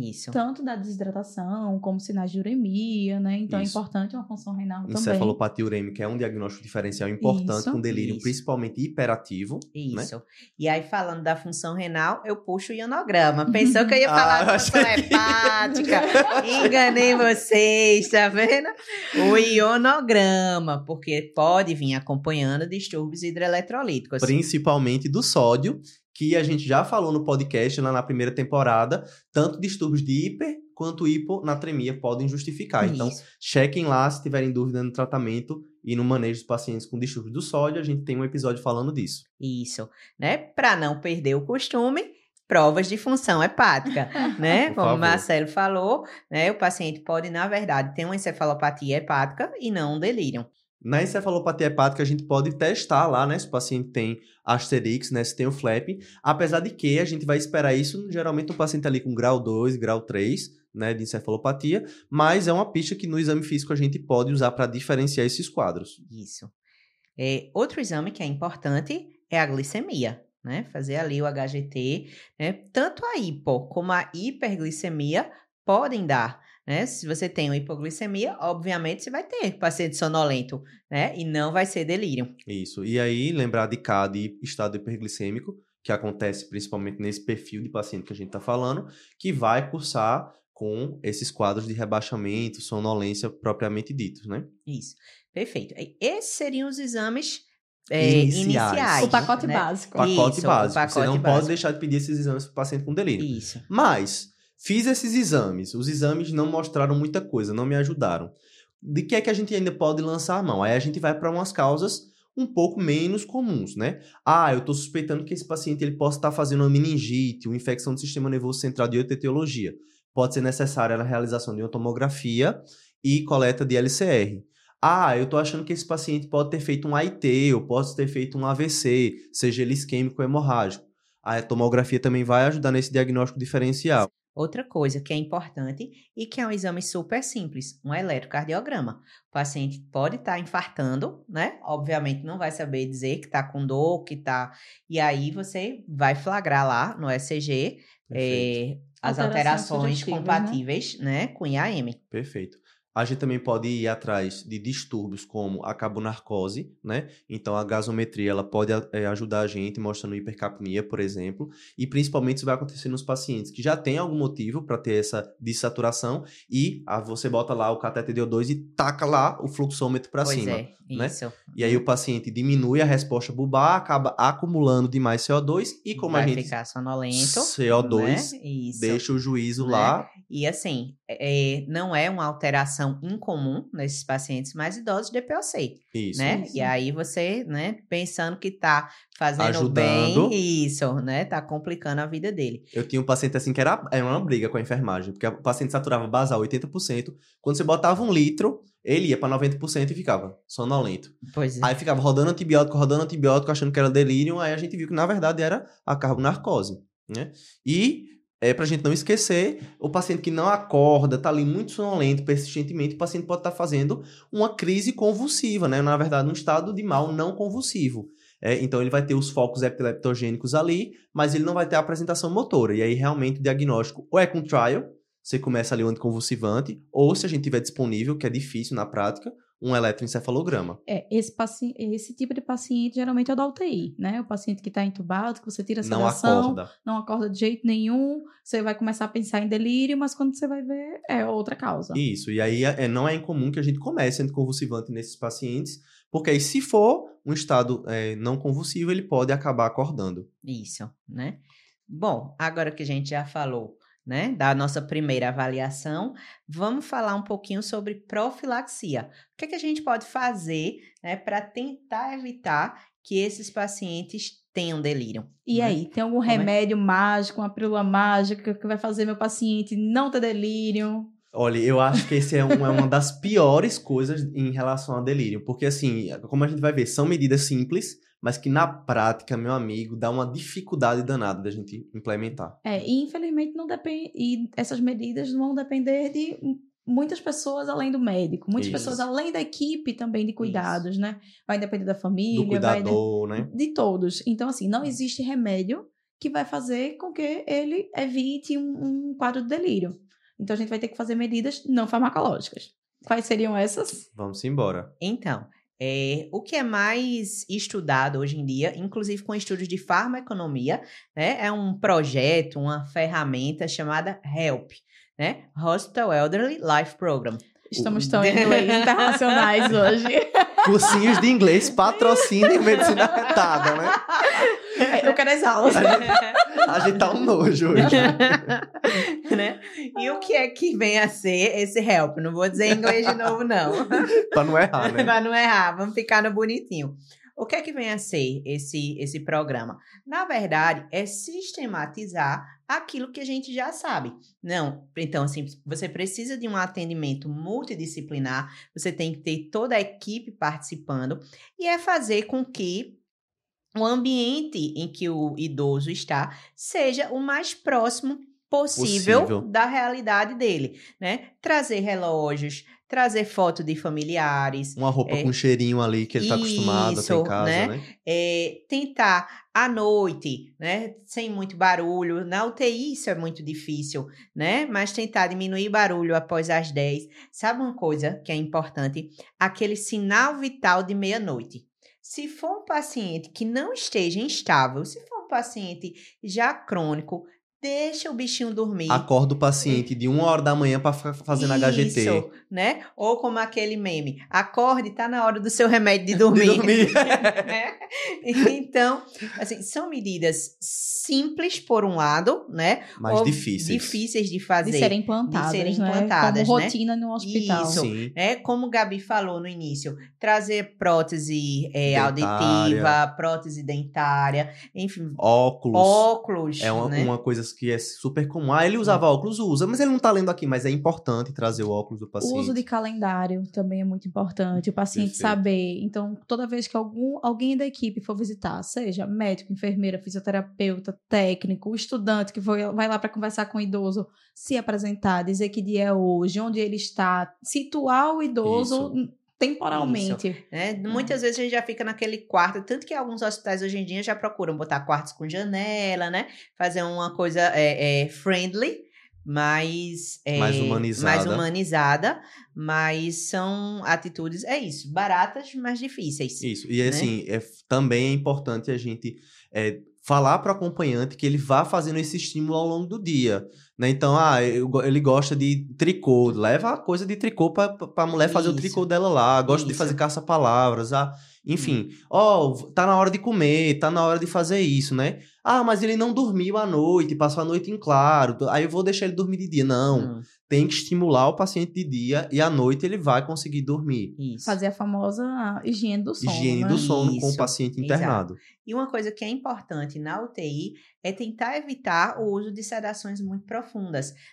Isso. tanto da desidratação, como sinais de uremia, né? Então Isso. é importante uma função renal também. Encefalopatia urêmica é um diagnóstico diferencial importante com delírio, isso. principalmente hiperativo. né? Isso. E aí, falando da função renal, eu puxo o ionograma. Pensou que eu ia falar Ah, função que- hepática. Enganei vocês, tá vendo? O ionograma, porque pode vir acompanhando distúrbios hidroeletrolíticos. Principalmente do sódio, que a gente já falou no podcast lá na primeira temporada. Tanto distúrbios de hiper quanto hiponatremia podem justificar. Então, Isso. chequem lá se tiverem dúvida no tratamento e no manejo dos pacientes com distúrbios do sódio. A gente tem um episódio falando disso. Isso, né? Para não perder o costume, provas de função hepática, né? Por Como o. Marcelo falou, né? O paciente pode, na verdade, ter uma encefalopatia hepática e não um delírio. Na encefalopatia hepática, a gente pode testar lá, né? Se o paciente tem Asterix, né? Se tem o flap. Apesar de que a gente vai esperar isso, geralmente, um paciente ali com grau 2, grau 3, né? De encefalopatia. Mas é uma pista que no exame físico a gente pode usar para diferenciar esses quadros. Isso. É, outro exame que é importante é a glicemia, né? Fazer ali o HGT, né? Tanto a hipo como a hiperglicemia podem dar né? Se você tem uma hipoglicemia, obviamente você vai ter paciente sonolento, né? E não vai ser delírio. Isso. E aí, lembrar de CAD e estado hiperglicêmico, que acontece principalmente nesse perfil de paciente que a gente está falando, que vai cursar com esses quadros de rebaixamento, sonolência propriamente ditos, né? Isso. Perfeito. Esses seriam os exames é, Iniciais. iniciais. O pacote né? básico. Pacote Isso, básico. o pacote Você não pode básico. deixar de pedir esses exames para o paciente com delírio. Isso. Mas, fiz esses exames. Os exames não mostraram muita coisa, não me ajudaram. De que é que a gente ainda pode lançar a mão? Aí a gente vai para umas causas um pouco menos comuns, né? Ah, eu estou suspeitando que esse paciente ele possa estar fazendo uma meningite, uma infecção do sistema nervoso central de etiologia. Pode ser necessária a realização de uma tomografia e coleta de LCR. Ah, eu estou achando que esse paciente pode ter feito um AIT, ou pode ter feito um AVC, seja ele isquêmico ou hemorrágico. A tomografia também vai ajudar nesse diagnóstico diferencial. Outra coisa que é importante e que é um exame super simples, um eletrocardiograma. O paciente pode estar infartando, né? Obviamente não vai saber dizer que está com dor, que está. E aí você vai flagrar lá no ECG Perfeito. eh, as Alterações né? compatíveis, né? com IAM. Perfeito. A gente também pode ir atrás de distúrbios como a carbonarcose, né? Então a gasometria ela pode eh, ajudar a gente mostrando hipercapnia, por exemplo, e principalmente isso vai acontecer nos pacientes que já têm algum motivo para ter essa dessaturação e ah, você bota lá o cateter de O2 e taca lá o fluxômetro para cima. é, né? isso. E aí o paciente diminui a resposta bulbar, acaba acumulando demais CO2 e como vai a gente ficar sonolento. CO2 né? Isso. deixa o juízo Né? lá, E assim, é, não é uma alteração incomum nesses pacientes mais idosos de POC, isso. né? Isso. E aí você, né, pensando que tá fazendo Ajudando. bem, isso, né? Tá complicando a vida dele. Eu tinha um paciente assim que era, era uma briga com a enfermagem, porque o paciente saturava basal 80%. Quando você botava um litro, ele ia pra 90% e ficava sonolento. Pois é. Aí ficava rodando antibiótico, rodando antibiótico, achando que era delírio. Aí a gente viu que na verdade era a carbonarcose, né? E é pra gente não esquecer, o paciente que não acorda, tá ali muito sonolento persistentemente, o paciente pode estar fazendo uma crise convulsiva, né? Na verdade, um estado de mal não convulsivo. É, então ele vai ter os focos epileptogênicos ali, mas ele não vai ter a apresentação motora. E aí realmente o diagnóstico ou é com trial, você começa ali o anticonvulsivante, ou se a gente tiver disponível, que é difícil na prática, um eletroencefalograma. É, esse, paci... esse tipo de paciente geralmente é o da UTI, né? O paciente que está entubado, que você tira a Não sedação, acorda. não acorda de jeito nenhum, você vai começar a pensar em delírio, mas quando você vai ver, é outra causa. Isso, e aí é, não é incomum que a gente comece anticonvulsivante nesses pacientes, porque aí se for um estado é, não convulsivo, ele pode acabar acordando. Isso, né? Bom, agora que a gente já falou, né, da nossa primeira avaliação, vamos falar um pouquinho sobre profilaxia. O que, é que a gente pode fazer, né, para tentar evitar que esses pacientes tenham delírio? E né? aí, tem algum Como é? remédio mágico, uma pílula mágica que vai fazer meu paciente não ter delírio? Olha, eu acho que esse é, um- é uma das piores coisas em relação ao delírio, porque assim, como a gente vai ver, são medidas simples, mas que na prática, meu amigo, dá uma dificuldade danada da gente implementar. É, e infelizmente não depende, e essas medidas vão depender de muitas pessoas além do médico, muitas Isso. pessoas além da equipe também de cuidados, né? Vai depender da família, Do vai de- cuidador, né? de todos. Então, assim, não existe remédio que vai fazer com que ele evite um, um quadro de delírio. Então, a gente vai ter que fazer medidas não farmacológicas. Quais seriam essas? Vamos embora. Então, é, o que é mais estudado hoje em dia, inclusive com estudos de farmaconomia, né, é um projeto, uma ferramenta chamada HELP, né? Hospital Elderly Life Program. Estamos tão em inglês internacionais hoje. Cursinhos de inglês patrocinem medicina retada, né? Eu quero as aulas. A gente, a gente tá um nojo hoje. né? E o que é que vem a ser esse HELP? Não vou dizer em inglês de novo, não. pra não errar, né? Pra não errar, vamos ficar no bonitinho. O que é que vem a ser esse, esse programa? Na verdade, é sistematizar aquilo que a gente já sabe. Não, então, assim, você precisa de um atendimento multidisciplinar, você tem que ter toda a equipe participando, e é fazer com que o ambiente em que o idoso está seja o mais próximo possível, Possível. da realidade dele, né? Trazer relógios, trazer foto de familiares, Uma roupa É. com cheirinho ali que ele tá acostumado a ter em casa, né? né? é, tentar à noite, né, sem muito barulho. Na UTI isso é muito difícil, né? Mas tentar diminuir barulho após as 10. Sabe uma coisa que é importante? Aquele sinal vital de meia-noite. Se for um paciente que não esteja instável, se for um paciente já crônico, deixa o bichinho dormir. Acorda o paciente de uma hora da manhã pra ficar fazendo HGT. Isso, né? Ou como aquele meme, acorde, tá na hora do seu remédio de De dormir. dormir. né? Então, assim, são medidas simples por um lado, né? Mais Ou difíceis. Difíceis de fazer. De serem implantadas, serem né? implantadas, Como né? rotina no hospital. Isso. Sim. né? Como o Gabi falou no início, trazer prótese é, auditiva, prótese dentária, enfim, Óculos. óculos, É uma, né? uma coisa que é super comum. Ah, ele usava óculos, usa, mas ele não tá lendo aqui, mas é importante trazer o óculos do O paciente. uso de calendário também é muito importante. O paciente Perfeito. saber. Então, toda vez que algum, alguém da equipe for visitar, seja médico, enfermeira, fisioterapeuta, técnico, estudante que foi, vai lá para conversar com o idoso, se apresentar, dizer que dia é hoje, onde ele está, situar o idoso temporalmente. né? Uhum. Muitas vezes a gente já fica naquele quarto, tanto que alguns hospitais hoje em dia já procuram botar quartos com janela, né? Fazer uma coisa é, é, friendly, mais, é, Mais humanizada. mais humanizada, mas são atitudes, é isso, baratas, mas difíceis. Isso. E né? assim, é, também é importante a gente é, falar para o acompanhante que ele vá fazendo esse estímulo ao longo do dia. Né? Então, ah, eu ele gosta de tricô, leva a coisa de tricô para a mulher fazer o Isso. tricô dela lá, gosta de Isso. fazer caça-palavras, ah, enfim, ó, tá na hora de comer, tá na hora de fazer isso, né? Ah, mas ele não dormiu à noite, passou a noite em claro, aí eu vou deixar ele dormir de dia. Não, Hum, tem que estimular o paciente de dia e à noite ele vai conseguir dormir. isso. Fazer a famosa higiene do sono. Higiene né? do sono com o Isso, paciente exato. internado. E uma coisa que é importante na UTI é tentar evitar o uso de sedações muito profundas,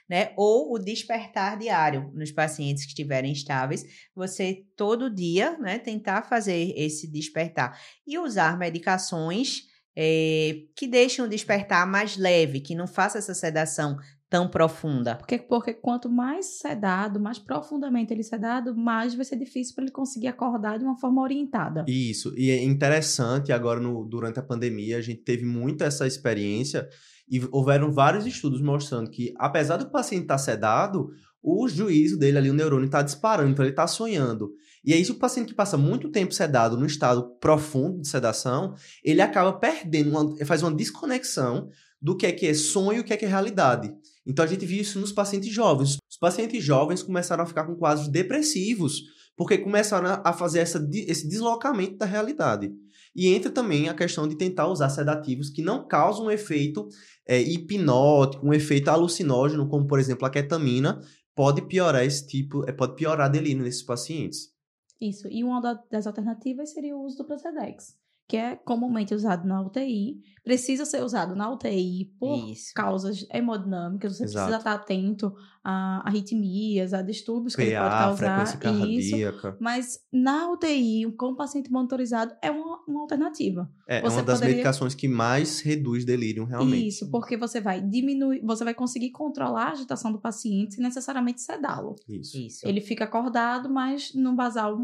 né? Ou o despertar diário nos pacientes que estiverem estáveis. Você todo dia, né, tentar fazer esse despertar e usar medicações eh, que deixem o despertar mais leve, que não faça essa sedação tão profunda. Porque, porque quanto mais sedado, mais profundamente ele sedado, mais vai ser difícil para ele conseguir acordar de uma forma orientada. Isso, e é interessante agora no, durante a pandemia, a gente teve muito essa experiência e houveram vários estudos mostrando que, apesar do paciente estar sedado, o juízo dele ali, o neurônio, está disparando, então ele está sonhando. E é isso o paciente que passa muito tempo sedado, no estado profundo de sedação, ele acaba perdendo, uma, faz uma desconexão do que é que é sonho e o que é que é realidade. Então a gente viu isso nos pacientes jovens. Os pacientes jovens começaram a ficar com quadros depressivos, porque começaram a- fazer essa, esse deslocamento da realidade. E entra também a questão de tentar usar sedativos que não causam um efeito é, hipnótico, um efeito alucinógeno, como por exemplo a ketamina, pode piorar esse tipo, é, pode piorar delírio nesses pacientes. Isso. E uma da- das alternativas seria o uso do Procedex, que é comumente usado na UTI, precisa ser usado na UTI por Isso. causas hemodinâmicas, você Exato. precisa estar atento a arritmias, a distúrbios que ele pode causar. frequência Isso. cardíaca. Mas na UTI, com o paciente monitorizado, é uma, uma alternativa. É, é Você uma das poderia- medicações que mais reduz delírio realmente. Isso, porque você vai diminuir, você vai conseguir controlar a agitação do paciente sem necessariamente sedá-lo. Isso. Isso. Ele fica acordado, mas num basal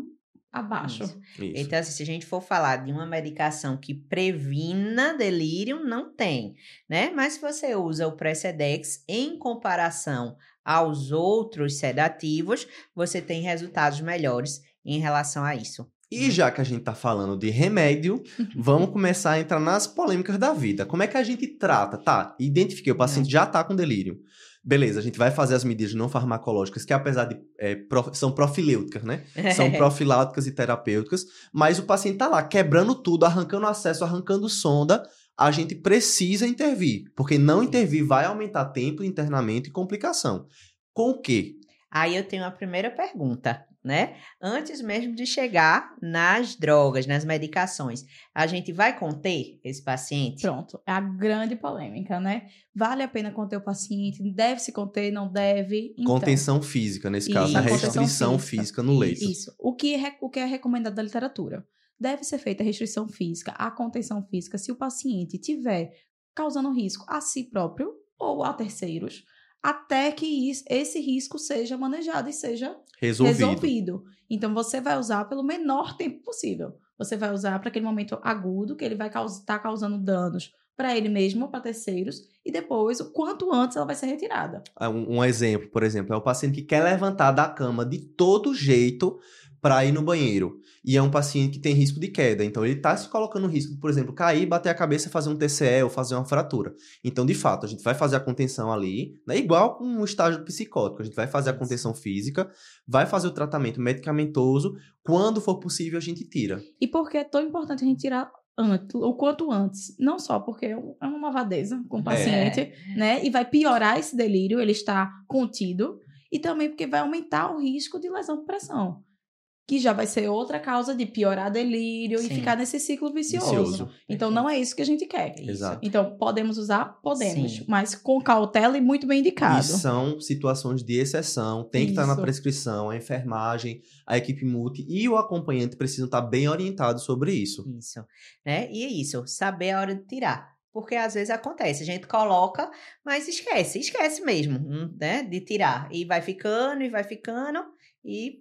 abaixo. Isso. isso. Então, assim, se a gente for falar de uma medicação que previna delírio, não tem, né? Mas se você usa o Precedex em comparação aos outros sedativos, você tem resultados melhores em relação a isso. E já que a gente tá falando de remédio, vamos começar a entrar nas polêmicas da vida. Como é que a gente trata? Tá, identifiquei, o paciente já tá com delírio. Beleza, a gente vai fazer as medidas não farmacológicas, que apesar de é, prof- são profilêuticas, né? São profiláuticas e terapêuticas, mas o paciente tá lá quebrando tudo, arrancando acesso, arrancando sonda. A gente precisa intervir, porque não intervir vai aumentar tempo internamento e complicação. Com o quê? Aí eu tenho a primeira pergunta, né? Antes mesmo de chegar nas drogas, nas medicações, a gente vai conter esse paciente? Pronto, é a grande polêmica, né? Vale a pena conter o paciente? Deve se conter? Não deve? Então, Contenção física, nesse caso, Isso, a restrição física. física no leito. Isso. O que, é, o que é recomendado da literatura? Deve ser feita a restrição física, a contenção física, se o paciente tiver causando risco a si próprio ou a terceiros. Até que esse risco seja manejado e seja Resolvido. resolvido. Então, você vai usar pelo menor tempo possível. Você vai usar para aquele momento agudo, que ele vai estar causando danos para ele mesmo, para terceiros, e depois, o quanto antes ela vai ser retirada. Ah, Um, um exemplo, por exemplo, é o paciente que quer levantar da cama de todo jeito para ir no banheiro. E é um paciente que tem risco de queda. Então, ele está se colocando no risco de, por exemplo, cair, bater a cabeça fazer um TCE ou fazer uma fratura. Então, de fato, a gente vai fazer a contenção ali, né? igual com o estágio psicótico. A gente vai fazer a contenção física, vai fazer o tratamento medicamentoso. Quando for possível, a gente tira. E por que é tão importante a gente tirar antes, o quanto antes? Não só porque é um- é uma malvadeza com o paciente, né? E vai piorar esse delírio, ele está contido, e também porque vai aumentar o risco de lesão por pressão. Que já vai ser outra causa de piorar delírio e Sim. ficar nesse ciclo vicioso. Vicioso. Então não é isso que a gente quer. Exato. Então, podemos usar? Podemos, Sim. mas com cautela e muito bem indicado. E são situações de exceção, tem que estar na prescrição, a enfermagem, a equipe multi e o acompanhante precisam estar bem orientados sobre isso. Isso, né? E é isso, saber a hora de tirar. Porque às vezes acontece, a gente coloca, mas esquece, esquece mesmo, hum, né? De tirar. E vai ficando, e vai ficando, e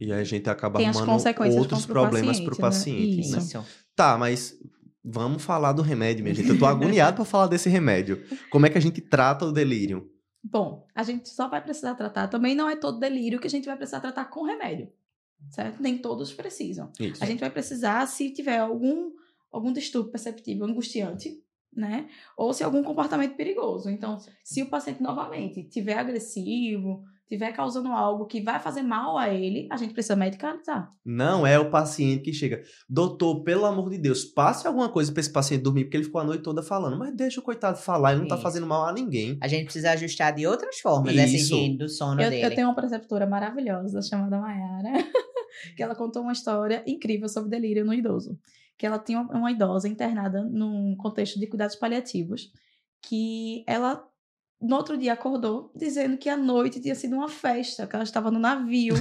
E aí a gente acaba Tem arrumando outros pro problemas para o paciente, né? paciente. né? Isso. isso. Tá, mas vamos falar do remédio, minha gente. Eu tô agoniado para falar desse remédio. Como é que a gente trata o delírio? Bom, a gente só vai precisar tratar. Também não é todo delírio que a gente vai precisar tratar com remédio. Certo? Nem todos precisam. Isso. A gente vai precisar se tiver algum, algum distúrbio perceptível angustiante, né? Ou se algum comportamento perigoso. Então, se o paciente novamente tiver agressivo, tiver causando algo que vai fazer mal a ele, a gente precisa medicalizar. Não é o paciente que chega, doutor, pelo amor de Deus, passe alguma coisa para esse paciente dormir, porque ele ficou a noite toda falando. Mas deixa o coitado falar, ele não tá Isso. fazendo mal a ninguém. A gente precisa ajustar de outras formas essa Isso. higiene do sono Eu, dele. eu tenho uma preceptora maravilhosa chamada Mayara, que ela contou uma história incrível sobre delírio no idoso. Que ela tinha uma idosa internada num contexto de cuidados paliativos, que ela no outro dia acordou dizendo que a noite tinha sido uma festa, que ela estava no navio,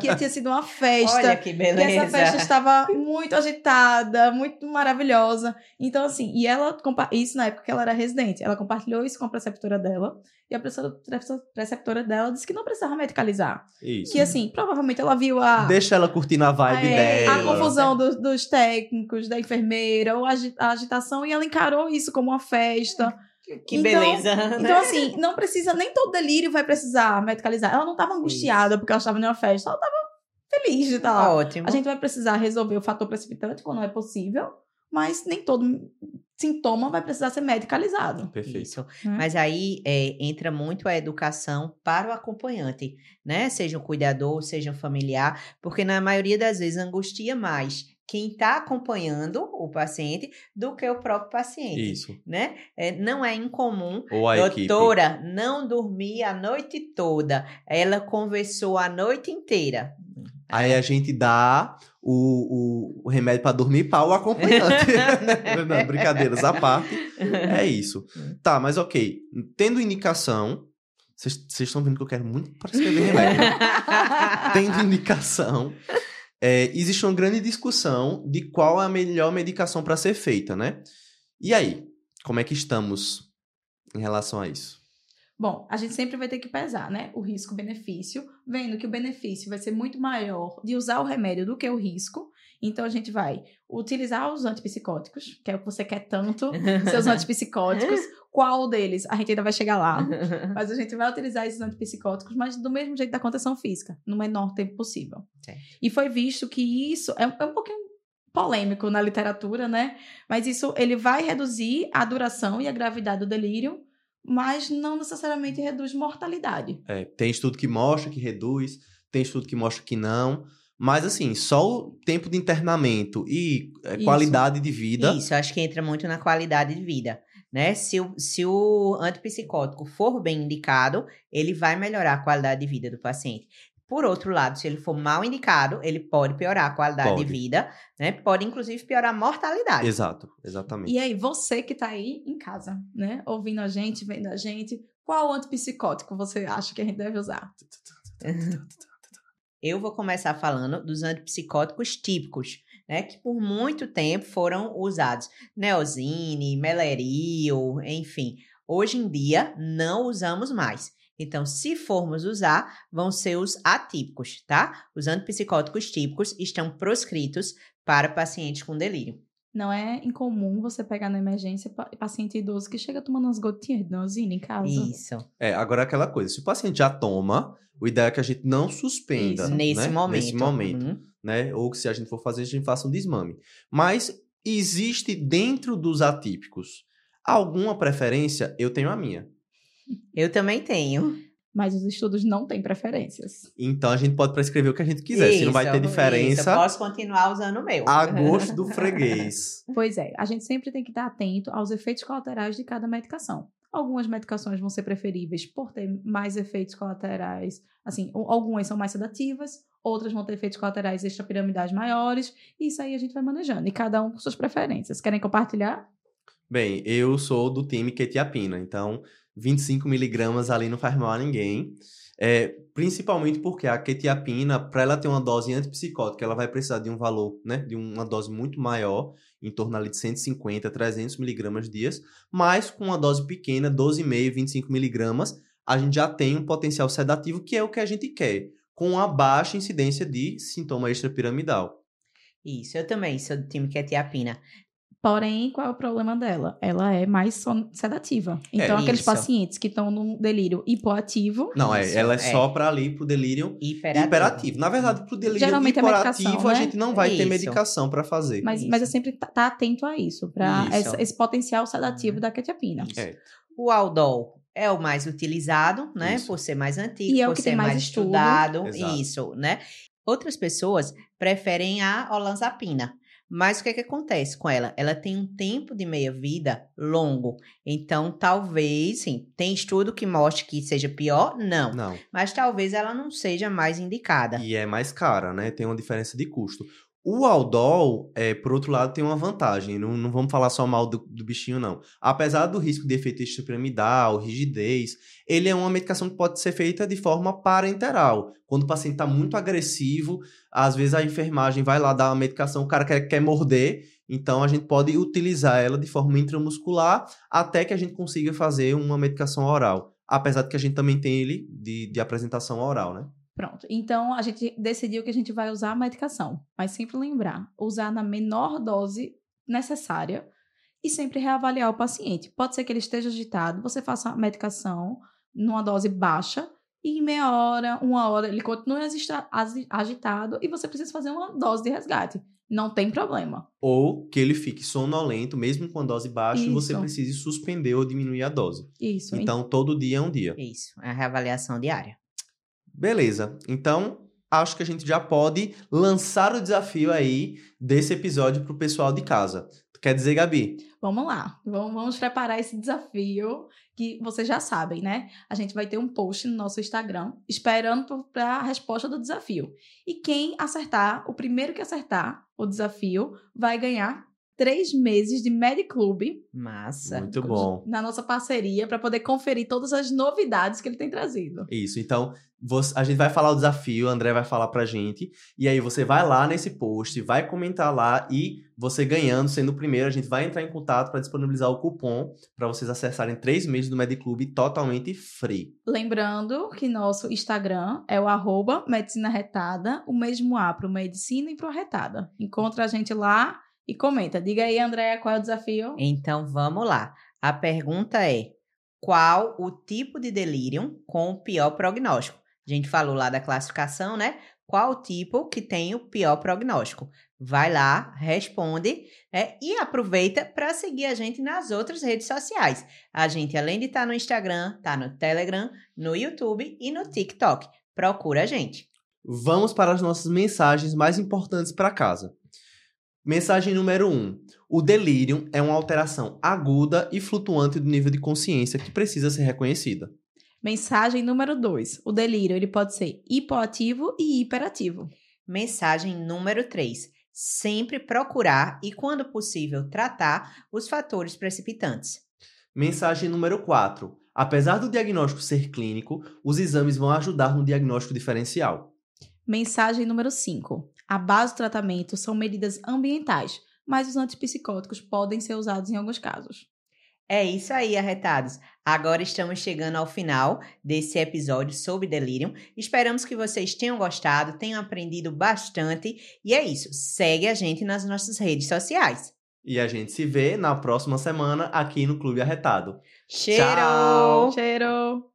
que tinha sido uma festa. Olha que que beleza. essa festa estava muito agitada, muito maravilhosa. Então, assim, e ela, isso na época que ela era residente, ela compartilhou isso com a preceptora dela, e a preceptora- dela disse que não precisava medicalizar. Isso. Que, assim, provavelmente ela viu a, Deixa ela curtindo a vibe é, a dela. confusão dos, dos técnicos, da enfermeira, ou a, agi- a agitação, e ela encarou isso como uma festa. Que Então- beleza. né? Então, assim, não precisa, nem todo delírio vai precisar medicalizar. Ela não estava angustiada porque ela estava em uma festa, ela estava feliz de estar lá. Ótimo. A gente vai precisar resolver o fator precipitante quando é possível, mas nem todo sintoma vai precisar ser medicalizado. Perfeito. Isso. Né? Mas aí é, entra muito a educação para o acompanhante, né? Seja um cuidador, seja um familiar, porque na maioria das vezes angustia mais quem está acompanhando o paciente do que o próprio paciente, Isso. né? É, não é incomum Ou a equipe. Doutora, não dormi a noite toda. Ela conversou a noite inteira. Aí a gente dá o, o, o remédio para dormir para o acompanhante. não, brincadeiras à parte. É isso. Tá, mas ok. Tendo indicação. Vocês estão vendo que eu quero muito para escrever remédio. Tendo indicação. É, existe uma grande discussão de qual é a melhor medicação para ser feita, né? E aí? Como é que estamos em relação a isso? Bom, a gente sempre vai ter que pesar, né? O risco-benefício, vendo que o benefício vai ser muito maior de usar o remédio do que o risco. Então, a gente vai utilizar os antipsicóticos, que é o que você quer tanto, seus antipsicóticos. Qual deles? A gente ainda vai chegar lá. Mas a gente vai utilizar esses antipsicóticos, mas do mesmo jeito da contenção física, no menor tempo possível. Certo. E foi visto que isso é, é um pouquinho polêmico na literatura, né? Mas isso ele vai reduzir a duração e a gravidade do delírio, mas não necessariamente reduz mortalidade. É, tem estudo que mostra que reduz, tem estudo que mostra que não. Mas, assim, só o tempo de internamento e é, Isso. qualidade de vida. Isso, acho que entra muito na qualidade de vida. Né? Se, o, se o antipsicótico for bem indicado, ele vai melhorar a qualidade de vida do paciente. Por outro lado, se ele for mal indicado, ele pode piorar a qualidade Pode. de vida, né? Pode, inclusive, piorar a mortalidade. Exato, exatamente. E aí, você que tá aí em casa, né? Ouvindo a gente, vendo a gente, qual antipsicótico você acha que a gente deve usar? Eu vou começar falando dos antipsicóticos típicos, né? Que por muito tempo foram usados. Neosine, Meleril, enfim. Hoje em dia, não usamos mais. Então, se formos usar, vão ser os atípicos, tá? Os antipsicóticos típicos estão proscritos para pacientes com delírio. Não é incomum você pegar na emergência pa- paciente idoso que chega tomando umas gotinhas de nosina em casa. Isso. É, agora aquela coisa, se o paciente já toma, o ideal é que a gente não suspenda. Isso. Nesse né? momento. Nesse momento, Uhum. né? Ou que se a gente for fazer, a gente faça um desmame. Mas existe dentro dos atípicos alguma preferência? Eu tenho a minha. Eu também tenho. Mas os estudos não têm preferências. Então a gente pode prescrever o que a gente quiser. se não vai ter Isso, diferença, Isso, eu posso continuar usando o meu. a gosto do freguês. Pois é, a gente sempre tem que estar atento aos efeitos colaterais de cada medicação. Algumas medicações vão ser preferíveis por ter mais efeitos colaterais, assim, algumas são mais sedativas, outras vão ter efeitos colaterais extrapiramidais maiores, e isso aí a gente vai manejando, e cada um com suas preferências. Querem compartilhar? Bem, eu sou do time quetiapina, então 25 miligramas ali não faz mal a ninguém. É, principalmente porque a quetiapina, para ela ter uma dose antipsicótica, ela vai precisar de um valor, né, de uma dose muito maior, em torno ali de 150, 300 miligramas dias, mas com uma dose pequena, 12,5, 25 miligramas, a gente já tem um potencial sedativo, que é o que a gente quer, com uma baixa incidência de sintoma extrapiramidal. Isso, eu também sou do time quetiapina. Porém, qual é o problema dela? Ela é mais sedativa. Então, aqueles isso. pacientes que estão num delírio hipoativo, Não, é, ela é, é. só para ali pro delírio Hiperativo. hiperativo. Na verdade, pro delírio Geralmente é hiperativo, a né? gente não vai ter Isso. medicação para fazer. mas, Isso. mas é sempre tá, tá atento a isso, para esse, esse potencial sedativo da quetiapina. É. O Aldol é o mais utilizado, né? Isso. Por ser mais antigo, E é o por que ser tem mais mais estudado. Exato. Isso, né? Outras pessoas preferem a olanzapina. Mas o que, é que acontece com ela? Ela tem um tempo de meia-vida longo. Então, talvez, sim, tem estudo que mostre que seja pior? Não. Não. Mas talvez ela não seja mais indicada. E é mais cara, né? Tem uma diferença de custo. O Aldol, é, por outro lado, tem uma vantagem. Não, não vamos falar só mal do, do bichinho, não. Apesar do risco de efeito extrapiramidal, rigidez, ele é uma medicação que pode ser feita de forma parenteral. Quando o paciente está muito agressivo, às vezes a enfermagem vai lá dar uma medicação, o cara quer, quer morder, então a gente pode utilizar ela de forma intramuscular até que a gente consiga fazer uma medicação oral. Apesar de que a gente também tem ele de, de apresentação oral, né? Pronto. Então, a gente decidiu que a gente vai usar a medicação. Mas sempre lembrar, usar na menor dose necessária e sempre reavaliar o paciente. Pode ser que ele esteja agitado, você faça a medicação numa dose baixa e em meia hora, uma hora, ele agi- agitado e você precisa fazer uma dose de resgate. Não tem problema. ou que ele fique sonolento, mesmo com a dose baixa, e você Isso. precise suspender ou diminuir a dose. Isso. Então, todo dia é um dia. Isso, é a reavaliação diária. Beleza. Então, acho que a gente já pode lançar o desafio aí desse episódio pro pessoal de casa. Quer dizer, Gabi? Vamos lá, vamos, vamos preparar esse desafio que vocês já sabem, né? A gente vai ter um post no nosso Instagram esperando para a resposta do desafio. E quem acertar, o primeiro que acertar o desafio, vai ganhar três meses de Mediclub Massa. Muito bom. na nossa parceria para poder conferir todas as novidades que ele tem trazido. Isso. Então, você- a gente vai falar o desafio, o André vai falar pra gente. E aí você vai lá nesse post, vai comentar lá e você ganhando, sendo o primeiro, a gente vai entrar em contato para disponibilizar o cupom para vocês acessarem três meses do Mediclub totalmente free. Lembrando que nosso Instagram é o arroba Medicina Retada, o mesmo A para Medicina e para Retada. Encontra a gente lá e comenta. Diga aí, Andréa, qual é o desafio? Então vamos lá. A pergunta é: qual o tipo de delírio com o pior prognóstico? A gente falou lá da classificação, né? Qual o tipo que tem o pior prognóstico? Vai lá, responde né? e aproveita para seguir a gente nas outras redes sociais. A gente, além de estar no Instagram, tá no Telegram, no YouTube e no TikTok. Procura a gente. Vamos para as nossas mensagens mais importantes para casa. Mensagem número 1. Um. O delírio é uma alteração aguda e flutuante do nível de consciência que precisa ser reconhecida. Mensagem número 2. O delírio ele pode ser hipoativo e hiperativo. Mensagem número 3. Sempre procurar e, quando possível, tratar os fatores precipitantes. Mensagem número 4. Apesar do diagnóstico ser clínico, os exames vão ajudar no diagnóstico diferencial. Mensagem número 5. A base do tratamento são medidas ambientais, mas os antipsicóticos podem ser usados em alguns casos. É isso aí, arretados. Agora estamos chegando ao final desse episódio sobre delírio. Esperamos que vocês tenham gostado, tenham aprendido bastante. E é isso. Segue a gente nas nossas redes sociais. E a gente se vê na próxima semana aqui no Clube Arretado. Cheiro! Tchau! Cheiro!